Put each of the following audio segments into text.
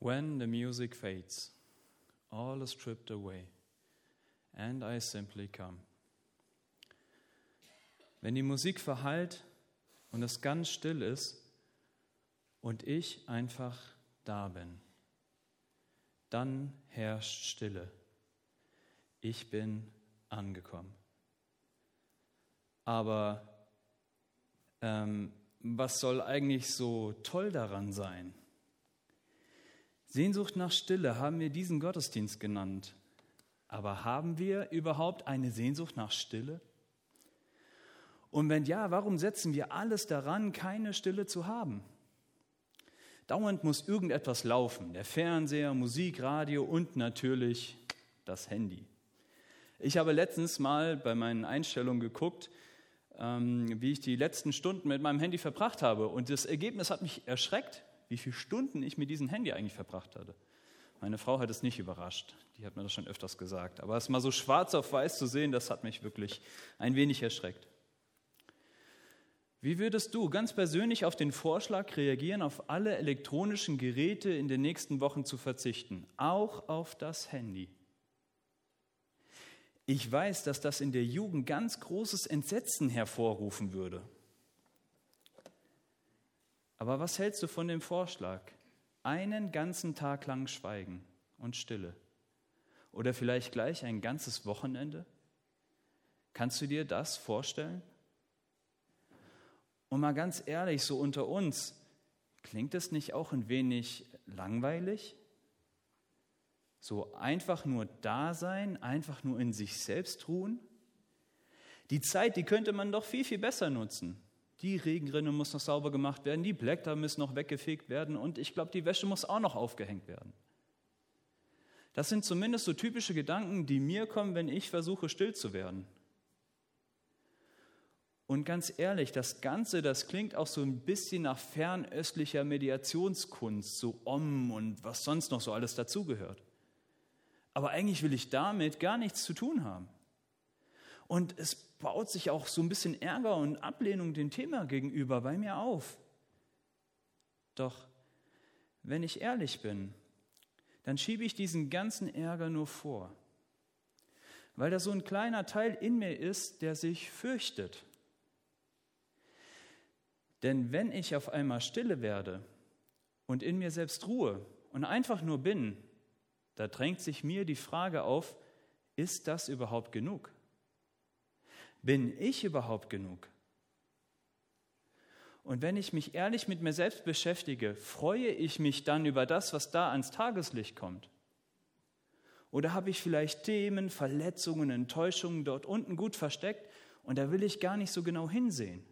When the music fades, all is stripped away, and I simply come. Wenn die Musik verhallt und es ganz still ist und ich einfach da bin, dann herrscht Stille. Ich bin angekommen. Aber ähm, was soll eigentlich so toll daran sein? Sehnsucht nach Stille haben wir diesen Gottesdienst genannt. Aber haben wir überhaupt eine Sehnsucht nach Stille? Und wenn ja, warum setzen wir alles daran, keine Stille zu haben? Dauernd muss irgendetwas laufen. Der Fernseher, Musik, Radio und natürlich das Handy. Ich habe letztens mal bei meinen Einstellungen geguckt, ähm, wie ich die letzten Stunden mit meinem Handy verbracht habe. Und das Ergebnis hat mich erschreckt wie viele Stunden ich mit diesem Handy eigentlich verbracht hatte. Meine Frau hat es nicht überrascht, die hat mir das schon öfters gesagt. Aber es mal so schwarz auf weiß zu sehen, das hat mich wirklich ein wenig erschreckt. Wie würdest du ganz persönlich auf den Vorschlag reagieren, auf alle elektronischen Geräte in den nächsten Wochen zu verzichten, auch auf das Handy? Ich weiß, dass das in der Jugend ganz großes Entsetzen hervorrufen würde. Aber was hältst du von dem Vorschlag? Einen ganzen Tag lang Schweigen und Stille. Oder vielleicht gleich ein ganzes Wochenende? Kannst du dir das vorstellen? Und mal ganz ehrlich, so unter uns, klingt es nicht auch ein wenig langweilig? So einfach nur da sein, einfach nur in sich selbst ruhen? Die Zeit, die könnte man doch viel, viel besser nutzen. Die Regenrinne muss noch sauber gemacht werden, die Blätter müssen noch weggefegt werden und ich glaube, die Wäsche muss auch noch aufgehängt werden. Das sind zumindest so typische Gedanken, die mir kommen, wenn ich versuche, still zu werden. Und ganz ehrlich, das Ganze, das klingt auch so ein bisschen nach fernöstlicher Mediationskunst, so Om und was sonst noch so alles dazugehört. Aber eigentlich will ich damit gar nichts zu tun haben. Und es baut sich auch so ein bisschen Ärger und Ablehnung dem Thema gegenüber bei mir auf. Doch wenn ich ehrlich bin, dann schiebe ich diesen ganzen Ärger nur vor, weil da so ein kleiner Teil in mir ist, der sich fürchtet. Denn wenn ich auf einmal stille werde und in mir selbst ruhe und einfach nur bin, da drängt sich mir die Frage auf, ist das überhaupt genug? Bin ich überhaupt genug? Und wenn ich mich ehrlich mit mir selbst beschäftige, freue ich mich dann über das, was da ans Tageslicht kommt? Oder habe ich vielleicht Themen, Verletzungen, Enttäuschungen dort unten gut versteckt und da will ich gar nicht so genau hinsehen?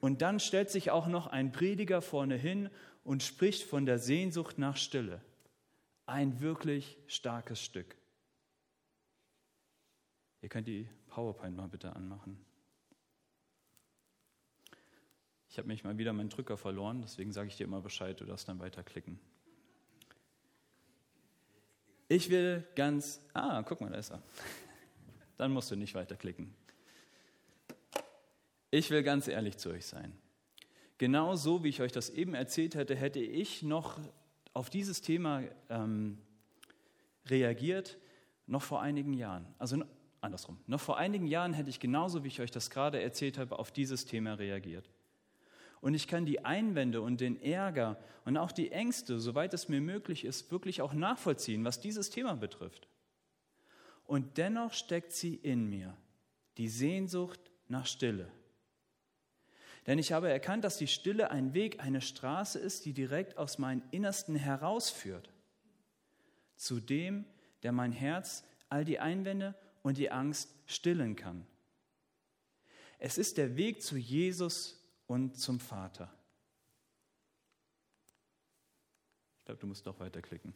Und dann stellt sich auch noch ein Prediger vorne hin und spricht von der Sehnsucht nach Stille. Ein wirklich starkes Stück. Ihr könnt die PowerPoint mal bitte anmachen. Ich habe mich mal wieder meinen Drücker verloren, deswegen sage ich dir immer Bescheid, du darfst dann weiterklicken. Ich will ganz. Ah, guck mal, da ist er. Dann musst du nicht weiterklicken. Ich will ganz ehrlich zu euch sein. Genau so, wie ich euch das eben erzählt hätte, hätte ich noch auf dieses Thema ähm, reagiert, noch vor einigen Jahren. Also andersrum. Noch vor einigen Jahren hätte ich genauso, wie ich euch das gerade erzählt habe, auf dieses Thema reagiert. Und ich kann die Einwände und den Ärger und auch die Ängste, soweit es mir möglich ist, wirklich auch nachvollziehen, was dieses Thema betrifft. Und dennoch steckt sie in mir, die Sehnsucht nach Stille. Denn ich habe erkannt, dass die Stille ein Weg, eine Straße ist, die direkt aus meinem Innersten herausführt. Zu dem, der mein Herz, all die Einwände und die Angst stillen kann. Es ist der Weg zu Jesus und zum Vater. Ich glaube, du musst doch weiterklicken.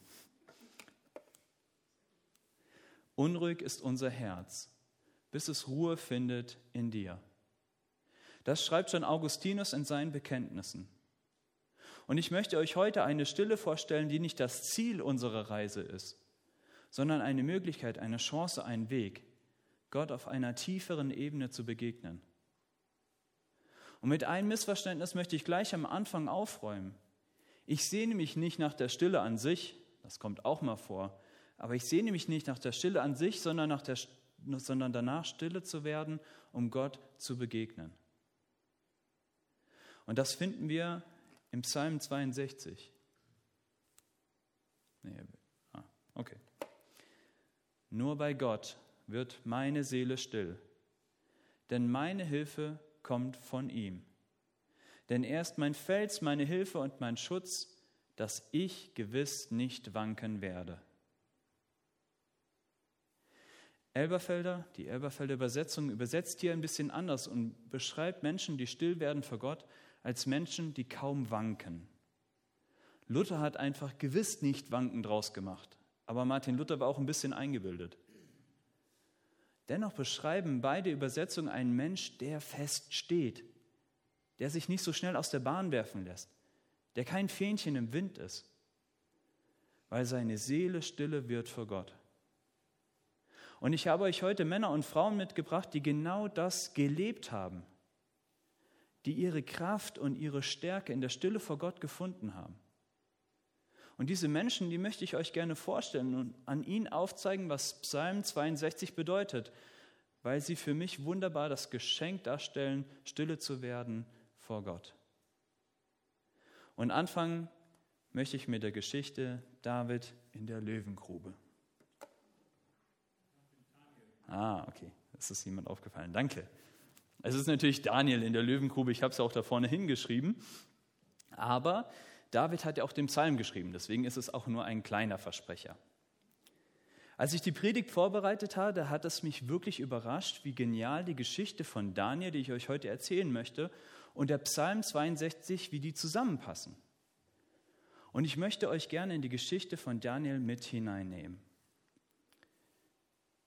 Unruhig ist unser Herz, bis es Ruhe findet in dir. Das schreibt schon Augustinus in seinen Bekenntnissen. Und ich möchte euch heute eine Stille vorstellen, die nicht das Ziel unserer Reise ist, sondern eine Möglichkeit, eine Chance, einen Weg, Gott auf einer tieferen Ebene zu begegnen. Und mit einem Missverständnis möchte ich gleich am Anfang aufräumen. Ich sehne mich nicht nach der Stille an sich, das kommt auch mal vor, aber ich sehne mich nicht nach der Stille an sich, sondern, nach der, sondern danach stille zu werden, um Gott zu begegnen. Und das finden wir im Psalm 62. Nee, ah, okay. Nur bei Gott wird meine Seele still, denn meine Hilfe kommt von ihm. Denn er ist mein Fels, meine Hilfe und mein Schutz, dass ich gewiss nicht wanken werde. Elberfelder, die Elberfelder Übersetzung übersetzt hier ein bisschen anders und beschreibt Menschen, die still werden vor Gott, als Menschen, die kaum wanken. Luther hat einfach gewiss nicht wanken draus gemacht, aber Martin Luther war auch ein bisschen eingebildet. Dennoch beschreiben beide Übersetzungen einen Mensch, der fest steht, der sich nicht so schnell aus der Bahn werfen lässt, der kein Fähnchen im Wind ist, weil seine Seele stille wird vor Gott. Und ich habe euch heute Männer und Frauen mitgebracht, die genau das gelebt haben, die ihre Kraft und ihre Stärke in der Stille vor Gott gefunden haben. Und diese Menschen, die möchte ich euch gerne vorstellen und an ihnen aufzeigen, was Psalm 62 bedeutet, weil sie für mich wunderbar das Geschenk darstellen, stille zu werden vor Gott. Und anfangen möchte ich mit der Geschichte David in der Löwengrube. Ah, okay, das ist jemand aufgefallen. Danke. Es ist natürlich Daniel in der Löwengrube, ich habe es auch da vorne hingeschrieben. Aber David hat ja auch den Psalm geschrieben, deswegen ist es auch nur ein kleiner Versprecher. Als ich die Predigt vorbereitet hatte, hat es mich wirklich überrascht, wie genial die Geschichte von Daniel, die ich euch heute erzählen möchte, und der Psalm 62, wie die zusammenpassen. Und ich möchte euch gerne in die Geschichte von Daniel mit hineinnehmen.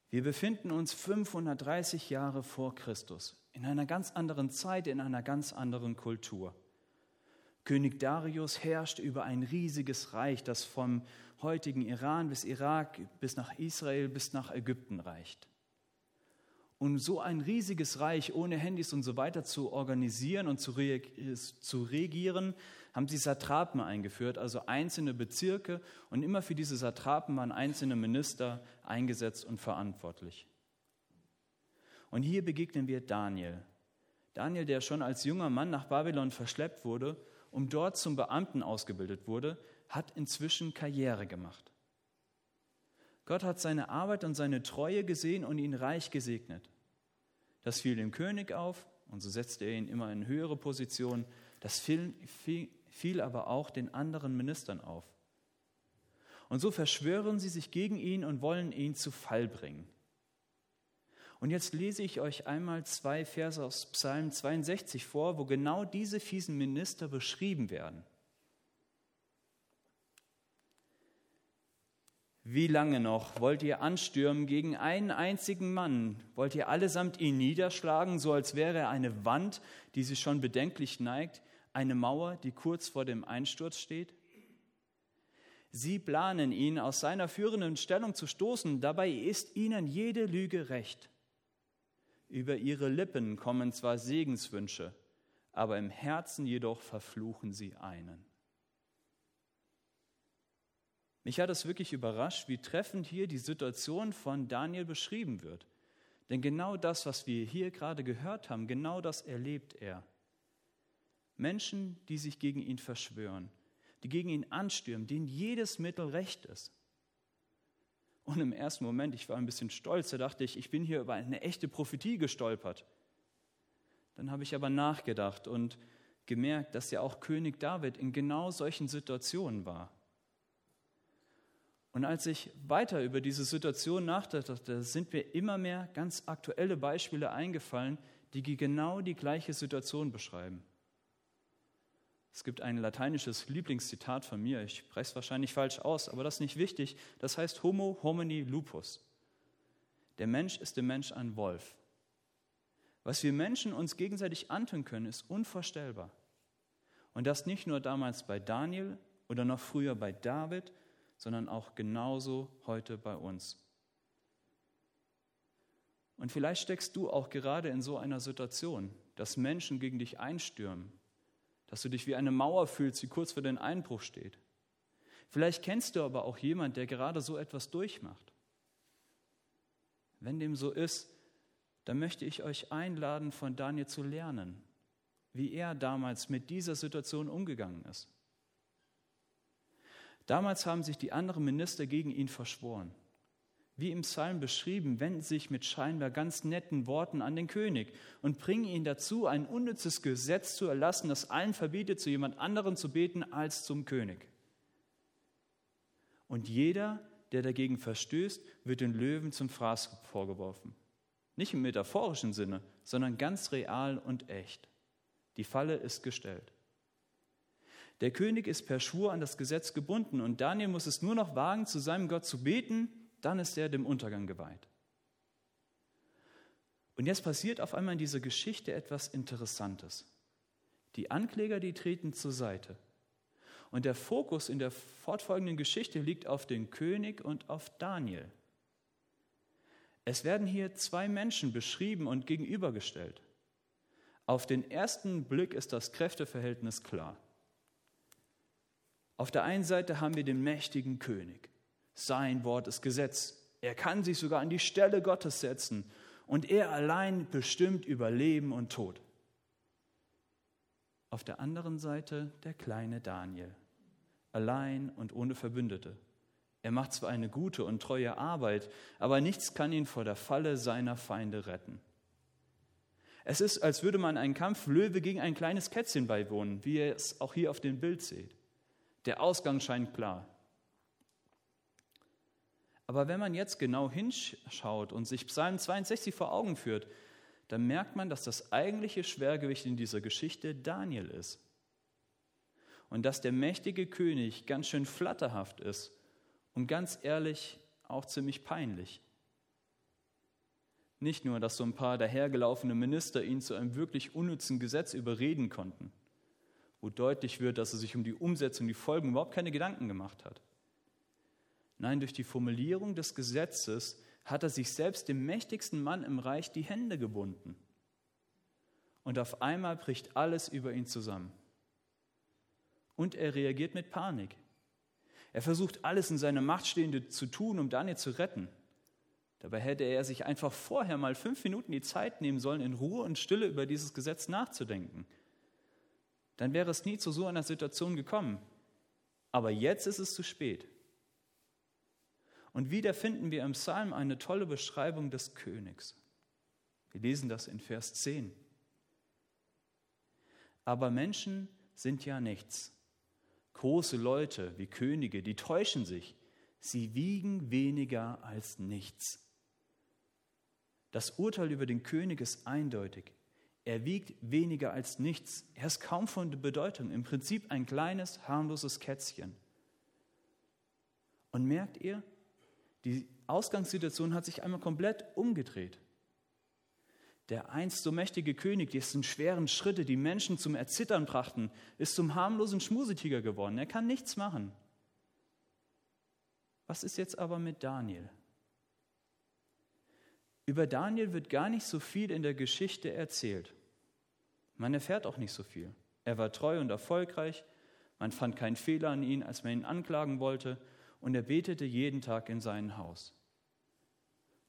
Wir befinden uns 530 Jahre vor Christus, in einer ganz anderen Zeit, in einer ganz anderen Kultur. König Darius herrscht über ein riesiges Reich, das vom heutigen Iran bis Irak, bis nach Israel, bis nach Ägypten reicht. Und so ein riesiges Reich ohne Handys und so weiter zu organisieren und zu, regieren, haben sie Satrapen eingeführt, also einzelne Bezirke. Und immer für diese Satrapen waren einzelne Minister eingesetzt und verantwortlich. Und hier begegnen wir Daniel. Daniel, der schon als junger Mann nach Babylon verschleppt wurde und dort zum Beamten ausgebildet wurde, hat inzwischen Karriere gemacht. Gott hat seine Arbeit und seine Treue gesehen und ihn reich gesegnet. Das fiel dem König auf und so setzte er ihn immer in höhere Position. Das fiel, fiel, fiel aber auch den anderen Ministern auf. Und so verschwören sie sich gegen ihn und wollen ihn zu Fall bringen. Und jetzt lese ich euch einmal zwei Verse aus Psalm 62 vor, wo genau diese fiesen Minister beschrieben werden. Wie lange noch wollt ihr anstürmen gegen einen einzigen Mann? Wollt ihr allesamt ihn niederschlagen, so als wäre er eine Wand, die sich schon bedenklich neigt, eine Mauer, die kurz vor dem Einsturz steht? Sie planen ihn aus seiner führenden Stellung zu stoßen, dabei ist ihnen jede Lüge recht. Über ihre Lippen kommen zwar Segenswünsche, aber im Herzen jedoch verfluchen sie einen. Mich hat es wirklich überrascht, wie treffend hier die Situation von Daniel beschrieben wird. Denn genau das, was wir hier gerade gehört haben, genau das erlebt er. Menschen, die sich gegen ihn verschwören, die gegen ihn anstürmen, denen jedes Mittel recht ist. Und im ersten Moment, ich war ein bisschen stolz, da dachte ich, ich bin hier über eine echte Prophetie gestolpert. Dann habe ich aber nachgedacht und gemerkt, dass ja auch König David in genau solchen Situationen war. Und als ich weiter über diese Situation nachdachte, sind mir immer mehr ganz aktuelle Beispiele eingefallen, die genau die gleiche Situation beschreiben. Es gibt ein lateinisches Lieblingszitat von mir, ich spreche es wahrscheinlich falsch aus, aber das ist nicht wichtig. Das heißt Homo homini lupus. Der Mensch ist dem Mensch ein Wolf. Was wir Menschen uns gegenseitig antun können, ist unvorstellbar. Und das nicht nur damals bei Daniel oder noch früher bei David, sondern auch genauso heute bei uns. Und vielleicht steckst du auch gerade in so einer Situation, dass Menschen gegen dich einstürmen, dass du dich wie eine Mauer fühlst, die kurz vor den Einbruch steht. Vielleicht kennst du aber auch jemand, der gerade so etwas durchmacht. Wenn dem so ist, dann möchte ich euch einladen, von Daniel zu lernen, wie er damals mit dieser Situation umgegangen ist. Damals haben sich die anderen Minister gegen ihn verschworen. Wie im Psalm beschrieben, wenden sich mit scheinbar ganz netten Worten an den König und bringen ihn dazu, ein unnützes Gesetz zu erlassen, das allen verbietet, zu jemand anderem zu beten als zum König. Und jeder, der dagegen verstößt, wird den Löwen zum Fraß vorgeworfen. Nicht im metaphorischen Sinne, sondern ganz real und echt. Die Falle ist gestellt. Der König ist per Schwur an das Gesetz gebunden und Daniel muss es nur noch wagen, zu seinem Gott zu beten, dann ist er dem Untergang geweiht. Und jetzt passiert auf einmal in dieser Geschichte etwas Interessantes. Die Ankläger, die treten zur Seite. Und der Fokus in der fortfolgenden Geschichte liegt auf den König und auf Daniel. Es werden hier zwei Menschen beschrieben und gegenübergestellt. Auf den ersten Blick ist das Kräfteverhältnis klar. Auf der einen Seite haben wir den mächtigen König. Sein Wort ist Gesetz. Er kann sich sogar an die Stelle Gottes setzen und er allein bestimmt über Leben und Tod. Auf der anderen Seite der kleine Daniel, allein und ohne Verbündete. Er macht zwar eine gute und treue Arbeit, aber nichts kann ihn vor der Falle seiner Feinde retten. Es ist, als würde man einen Kampf Löwe gegen ein kleines Kätzchen beiwohnen, wie ihr es auch hier auf dem Bild seht. Der Ausgang scheint klar. Aber wenn man jetzt genau hinschaut und sich Psalm 62 vor Augen führt, dann merkt man, dass das eigentliche Schwergewicht in dieser Geschichte Daniel ist. Und dass der mächtige König ganz schön flatterhaft ist und ganz ehrlich auch ziemlich peinlich. Nicht nur, dass so ein paar dahergelaufene Minister ihn zu einem wirklich unnützen Gesetz überreden konnten, wo deutlich wird, dass er sich um die Umsetzung, die Folgen überhaupt keine Gedanken gemacht hat. Nein, durch die Formulierung des Gesetzes hat er sich selbst dem mächtigsten Mann im Reich die Hände gebunden. Und auf einmal bricht alles über ihn zusammen. Und er reagiert mit Panik. Er versucht alles in seiner Macht Stehende zu tun, um Daniel zu retten. Dabei hätte er sich einfach vorher mal fünf Minuten die Zeit nehmen sollen, in Ruhe und Stille über dieses Gesetz nachzudenken. Dann wäre es nie zu so einer Situation gekommen. Aber jetzt ist es zu spät. Und wieder finden wir im Psalm eine tolle Beschreibung des Königs. Wir lesen das in Vers 10. Aber Menschen sind ja nichts. Große Leute wie Könige, die täuschen sich. Sie wiegen weniger als nichts. Das Urteil über den König ist eindeutig. Er wiegt weniger als nichts. Er ist kaum von Bedeutung. Im Prinzip ein kleines, harmloses Kätzchen. Und merkt ihr, die Ausgangssituation hat sich einmal komplett umgedreht. Der einst so mächtige König, dessen schweren Schritte die Menschen zum Erzittern brachten, ist zum harmlosen Schmusetiger geworden. Er kann nichts machen. Was ist jetzt aber mit Daniel? Über Daniel wird gar nicht so viel in der Geschichte erzählt. Man erfährt auch nicht so viel. Er war treu und erfolgreich. Man fand keinen Fehler an ihn, als man ihn anklagen wollte und er betete jeden Tag in sein Haus.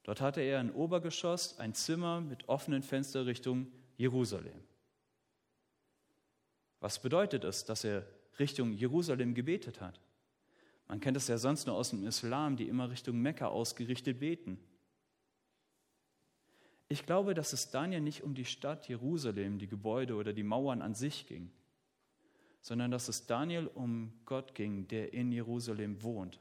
Dort hatte er ein Obergeschoss, ein Zimmer mit offenen Fenstern Richtung Jerusalem. Was bedeutet es, dass er Richtung Jerusalem gebetet hat? Man kennt es ja sonst nur aus dem Islam, die immer Richtung Mekka ausgerichtet beten. Ich glaube, dass es Daniel nicht um die Stadt Jerusalem, die Gebäude oder die Mauern an sich ging sondern dass es Daniel um Gott ging, der in Jerusalem wohnt.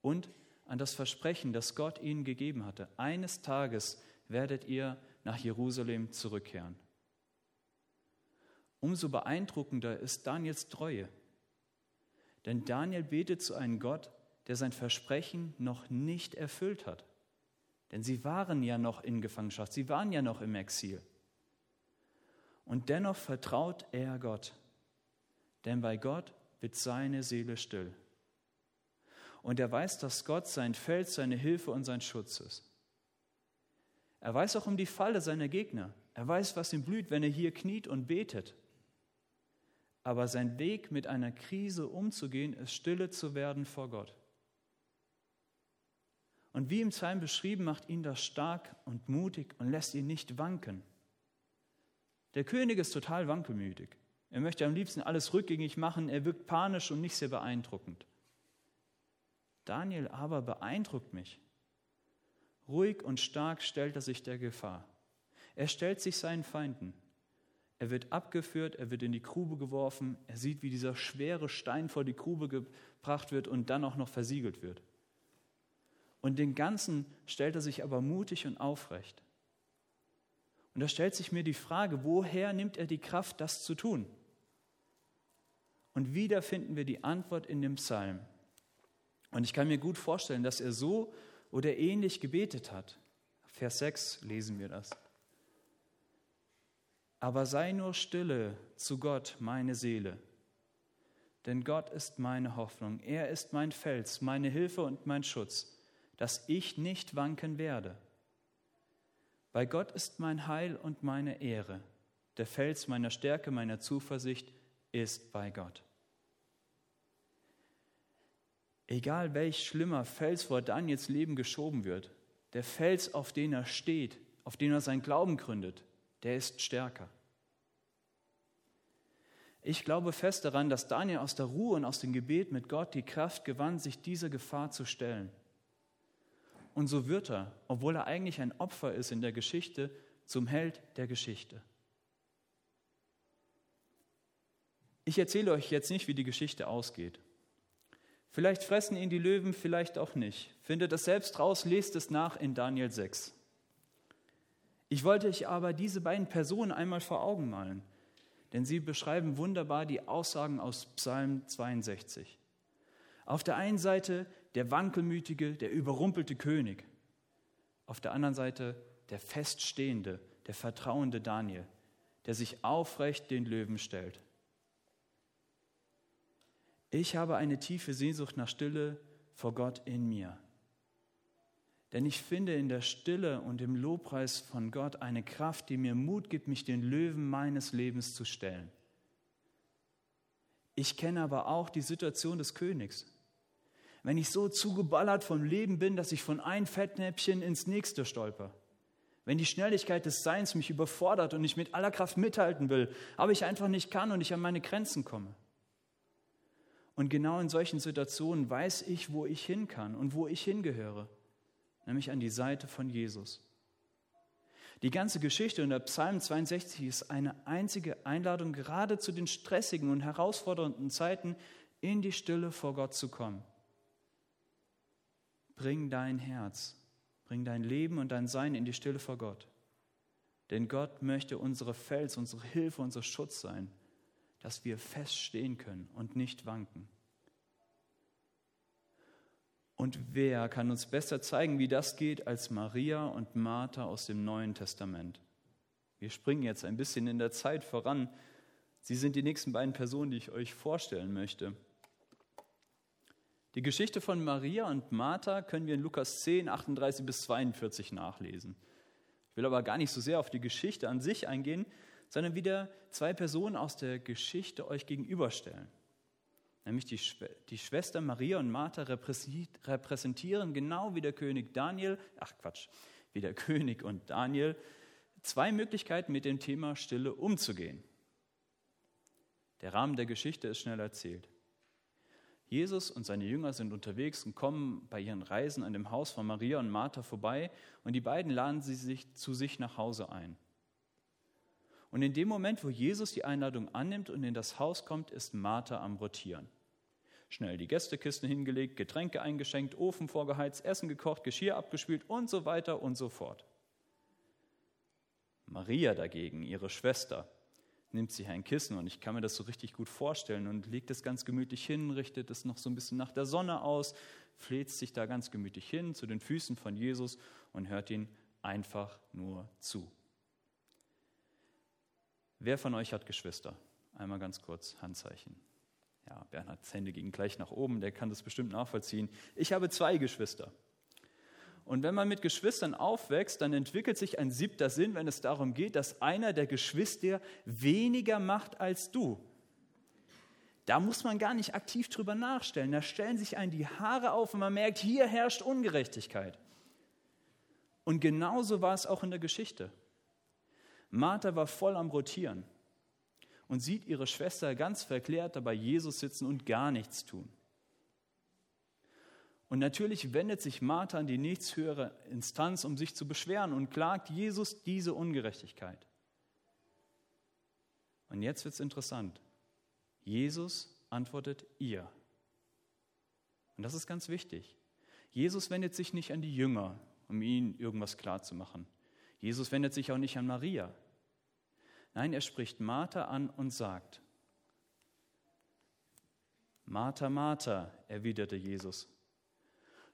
Und an das Versprechen, das Gott ihnen gegeben hatte. Eines Tages werdet ihr nach Jerusalem zurückkehren. Umso beeindruckender ist Daniels Treue. Denn Daniel betet zu einem Gott, der sein Versprechen noch nicht erfüllt hat. Denn sie waren ja noch in Gefangenschaft, sie waren ja noch im Exil. Und dennoch vertraut er Gott denn bei Gott wird seine Seele still. Und er weiß, dass Gott sein Feld, seine Hilfe und sein Schutz ist. Er weiß auch um die Falle seiner Gegner. Er weiß, was ihm blüht, wenn er hier kniet und betet. aber sein Weg mit einer Krise umzugehen, ist stille zu werden vor Gott. Und wie im Psalm beschrieben, macht ihn das stark und mutig und lässt ihn nicht wanken. Der König ist total wankelmütig. Er möchte am liebsten alles rückgängig machen, er wirkt panisch und nicht sehr beeindruckend. Daniel aber beeindruckt mich. Ruhig und stark stellt er sich der Gefahr. Er stellt sich seinen Feinden. Er wird abgeführt, er wird in die Grube geworfen, er sieht, wie dieser schwere Stein vor die Grube gebracht wird und dann auch noch versiegelt wird. Und den Ganzen stellt er sich aber mutig und aufrecht. Und da stellt sich mir die Frage, woher nimmt er die Kraft, das zu tun? Und wieder finden wir die Antwort in dem Psalm. Und ich kann mir gut vorstellen, dass er so oder ähnlich gebetet hat. Vers 6 lesen wir das. Aber sei nur stille zu Gott, meine Seele. Denn Gott ist meine Hoffnung. Er ist mein Fels, meine Hilfe und mein Schutz, dass ich nicht wanken werde. Bei Gott ist mein Heil und meine Ehre. Der Fels meiner Stärke, meiner Zuversicht ist bei Gott. Egal welch schlimmer Fels vor Daniels Leben geschoben wird, der Fels, auf den er steht, auf den er sein Glauben gründet, der ist stärker. Ich glaube fest daran, dass Daniel aus der Ruhe und aus dem Gebet mit Gott die Kraft gewann, sich dieser Gefahr zu stellen. Und so wird er, obwohl er eigentlich ein Opfer ist in der Geschichte, zum Held der Geschichte. Ich erzähle euch jetzt nicht, wie die Geschichte ausgeht. Vielleicht fressen ihn die Löwen, vielleicht auch nicht. Findet es selbst raus, lest es nach in Daniel 6. Ich wollte euch aber diese beiden Personen einmal vor Augen malen, denn sie beschreiben wunderbar die Aussagen aus Psalm 62. Auf der einen Seite der wankelmütige, der überrumpelte König. Auf der anderen Seite der feststehende, der vertrauende Daniel, der sich aufrecht den Löwen stellt. Ich habe eine tiefe Sehnsucht nach Stille vor Gott in mir. Denn ich finde in der Stille und im Lobpreis von Gott eine Kraft, die mir Mut gibt, mich den Löwen meines Lebens zu stellen. Ich kenne aber auch die Situation des Königs. Wenn ich so zugeballert vom Leben bin, dass ich von einem Fettnäpfchen ins nächste stolper. Wenn die Schnelligkeit des Seins mich überfordert und ich mit aller Kraft mithalten will, aber ich einfach nicht kann und ich an meine Grenzen komme. Und genau in solchen Situationen weiß ich, wo ich hin kann und wo ich hingehöre nämlich an die Seite von Jesus. Die ganze Geschichte in der Psalm 62 ist eine einzige Einladung, gerade zu den stressigen und herausfordernden Zeiten in die Stille vor Gott zu kommen. Bring dein Herz, bring dein Leben und dein Sein in die Stille vor Gott. Denn Gott möchte unsere Fels, unsere Hilfe, unser Schutz sein, dass wir feststehen können und nicht wanken. Und wer kann uns besser zeigen, wie das geht, als Maria und Martha aus dem Neuen Testament? Wir springen jetzt ein bisschen in der Zeit voran. Sie sind die nächsten beiden Personen, die ich euch vorstellen möchte. Die Geschichte von Maria und Martha können wir in Lukas 10, 38 bis 42 nachlesen. Ich will aber gar nicht so sehr auf die Geschichte an sich eingehen, sondern wieder zwei Personen aus der Geschichte euch gegenüberstellen. Nämlich die, die Schwester Maria und Martha repräsentieren genau wie der König Daniel, ach Quatsch, wie der König und Daniel, zwei Möglichkeiten mit dem Thema Stille umzugehen. Der Rahmen der Geschichte ist schnell erzählt. Jesus und seine Jünger sind unterwegs und kommen bei ihren Reisen an dem Haus von Maria und Martha vorbei und die beiden laden sie sich zu sich nach Hause ein. Und in dem Moment, wo Jesus die Einladung annimmt und in das Haus kommt, ist Martha am Rotieren. Schnell die Gästekisten hingelegt, Getränke eingeschenkt, Ofen vorgeheizt, Essen gekocht, Geschirr abgespült und so weiter und so fort. Maria dagegen, ihre Schwester, nimmt sich ein Kissen und ich kann mir das so richtig gut vorstellen und legt es ganz gemütlich hin, richtet es noch so ein bisschen nach der Sonne aus, fleht sich da ganz gemütlich hin zu den Füßen von Jesus und hört ihn einfach nur zu. Wer von euch hat Geschwister? Einmal ganz kurz Handzeichen. Ja, Bernhards Hände gingen gleich nach oben, der kann das bestimmt nachvollziehen. Ich habe zwei Geschwister. Und wenn man mit Geschwistern aufwächst, dann entwickelt sich ein siebter Sinn, wenn es darum geht, dass einer der Geschwister weniger macht als du. Da muss man gar nicht aktiv drüber nachstellen. Da stellen sich einen die Haare auf und man merkt, hier herrscht Ungerechtigkeit. Und genauso war es auch in der Geschichte. Martha war voll am Rotieren und sieht ihre Schwester ganz verklärt dabei Jesus sitzen und gar nichts tun. Und natürlich wendet sich Martha an die nächsthöhere Instanz, um sich zu beschweren und klagt Jesus diese Ungerechtigkeit. Und jetzt wird es interessant. Jesus antwortet ihr. Und das ist ganz wichtig. Jesus wendet sich nicht an die Jünger, um ihnen irgendwas klarzumachen. Jesus wendet sich auch nicht an Maria. Nein, er spricht Martha an und sagt, Martha, Martha, erwiderte Jesus,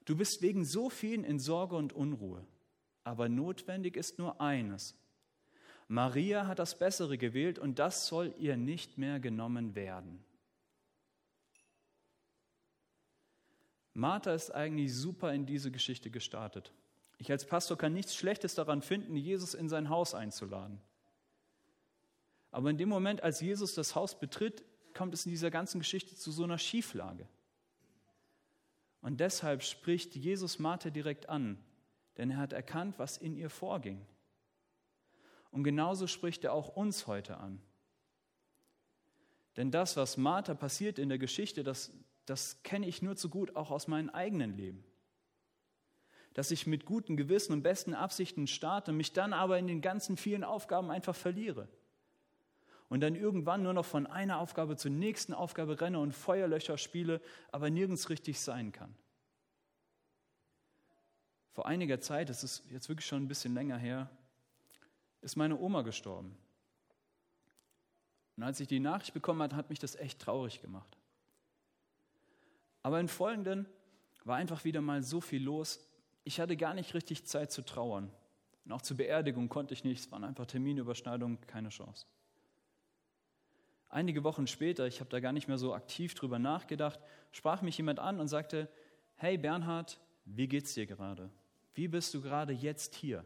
du bist wegen so vielen in Sorge und Unruhe, aber notwendig ist nur eines. Maria hat das Bessere gewählt und das soll ihr nicht mehr genommen werden. Martha ist eigentlich super in diese Geschichte gestartet. Ich als Pastor kann nichts Schlechtes daran finden, Jesus in sein Haus einzuladen. Aber in dem Moment, als Jesus das Haus betritt, kommt es in dieser ganzen Geschichte zu so einer Schieflage. Und deshalb spricht Jesus Martha direkt an, denn er hat erkannt, was in ihr vorging. Und genauso spricht er auch uns heute an. Denn das, was Martha passiert in der Geschichte, das, das kenne ich nur zu gut auch aus meinem eigenen Leben. Dass ich mit guten Gewissen und besten Absichten starte, mich dann aber in den ganzen vielen Aufgaben einfach verliere. Und dann irgendwann nur noch von einer Aufgabe zur nächsten Aufgabe renne und Feuerlöcher spiele, aber nirgends richtig sein kann. Vor einiger Zeit, das ist jetzt wirklich schon ein bisschen länger her, ist meine Oma gestorben. Und als ich die Nachricht bekommen habe, hat mich das echt traurig gemacht. Aber im Folgenden war einfach wieder mal so viel los. Ich hatte gar nicht richtig Zeit zu trauern. Und auch zur Beerdigung konnte ich nicht. Es waren einfach Terminüberschneidungen, keine Chance. Einige Wochen später, ich habe da gar nicht mehr so aktiv drüber nachgedacht, sprach mich jemand an und sagte: Hey Bernhard, wie geht's dir gerade? Wie bist du gerade jetzt hier?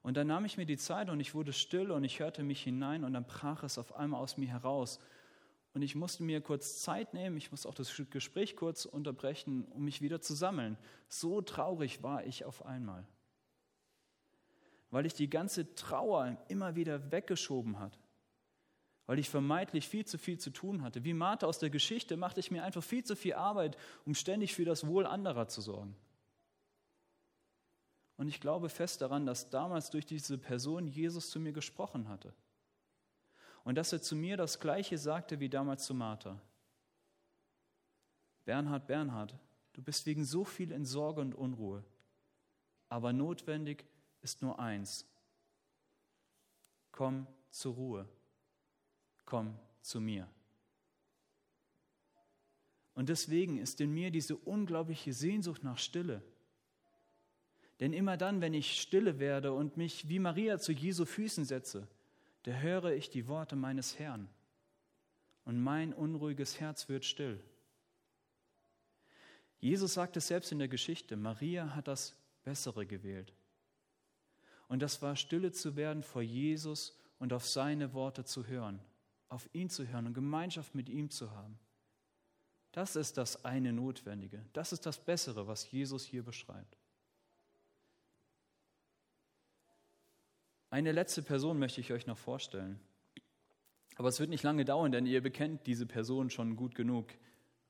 Und dann nahm ich mir die Zeit und ich wurde still und ich hörte mich hinein und dann brach es auf einmal aus mir heraus. Und ich musste mir kurz Zeit nehmen, ich musste auch das Gespräch kurz unterbrechen, um mich wieder zu sammeln. So traurig war ich auf einmal. Weil ich die ganze Trauer immer wieder weggeschoben hat. Weil ich vermeintlich viel zu viel zu tun hatte. Wie Martha aus der Geschichte machte ich mir einfach viel zu viel Arbeit, um ständig für das Wohl anderer zu sorgen. Und ich glaube fest daran, dass damals durch diese Person Jesus zu mir gesprochen hatte. Und dass er zu mir das Gleiche sagte wie damals zu Martha. Bernhard, Bernhard, du bist wegen so viel in Sorge und Unruhe. Aber notwendig ist nur eins. Komm zur Ruhe. Komm zu mir. Und deswegen ist in mir diese unglaubliche Sehnsucht nach Stille denn immer dann, wenn ich stille werde und mich wie Maria zu Jesu Füßen setze, da höre ich die Worte meines Herrn und mein unruhiges Herz wird still. Jesus sagt es selbst in der Geschichte, Maria hat das Bessere gewählt. Und das war stille zu werden vor Jesus und auf seine Worte zu hören, auf ihn zu hören und Gemeinschaft mit ihm zu haben. Das ist das eine Notwendige, das ist das Bessere, was Jesus hier beschreibt. Eine letzte Person möchte ich euch noch vorstellen. Aber es wird nicht lange dauern, denn ihr bekennt diese Person schon gut genug.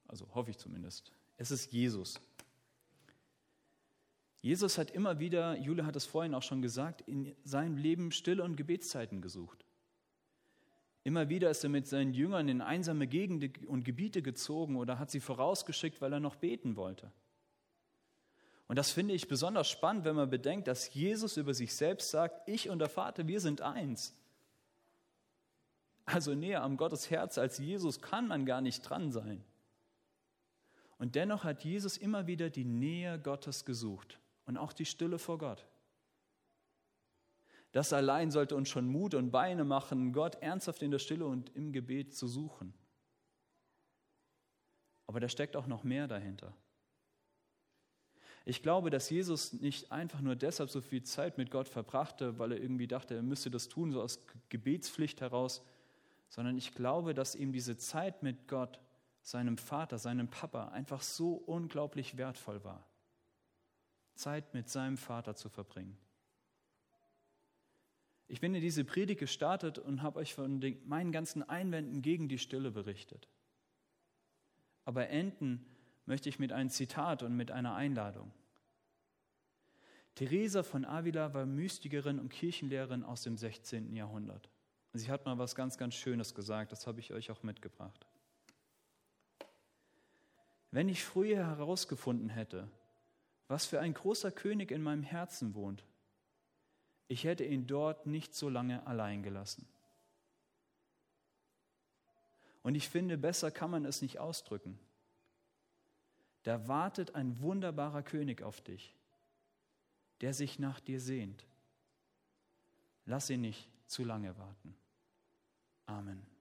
Also hoffe ich zumindest. Es ist Jesus. Jesus hat immer wieder, Jule hat es vorhin auch schon gesagt, in seinem Leben Stille und Gebetszeiten gesucht. Immer wieder ist er mit seinen Jüngern in einsame Gegenden und Gebiete gezogen oder hat sie vorausgeschickt, weil er noch beten wollte. Und das finde ich besonders spannend, wenn man bedenkt, dass Jesus über sich selbst sagt, ich und der Vater, wir sind eins. Also näher am Gottes Herz als Jesus kann man gar nicht dran sein. Und dennoch hat Jesus immer wieder die Nähe Gottes gesucht und auch die Stille vor Gott. Das allein sollte uns schon Mut und Beine machen, Gott ernsthaft in der Stille und im Gebet zu suchen. Aber da steckt auch noch mehr dahinter. Ich glaube, dass Jesus nicht einfach nur deshalb so viel Zeit mit Gott verbrachte, weil er irgendwie dachte, er müsste das tun, so aus Gebetspflicht heraus, sondern ich glaube, dass ihm diese Zeit mit Gott, seinem Vater, seinem Papa einfach so unglaublich wertvoll war. Zeit mit seinem Vater zu verbringen. Ich bin in diese Predigt gestartet und habe euch von den, meinen ganzen Einwänden gegen die Stille berichtet. Aber enden möchte ich mit einem Zitat und mit einer Einladung. Theresa von Avila war Mystikerin und Kirchenlehrerin aus dem 16. Jahrhundert. Sie hat mal was ganz, ganz Schönes gesagt, das habe ich euch auch mitgebracht. Wenn ich früher herausgefunden hätte, was für ein großer König in meinem Herzen wohnt, ich hätte ihn dort nicht so lange allein gelassen. Und ich finde, besser kann man es nicht ausdrücken. Da wartet ein wunderbarer König auf dich, der sich nach dir sehnt. Lass ihn nicht zu lange warten. Amen.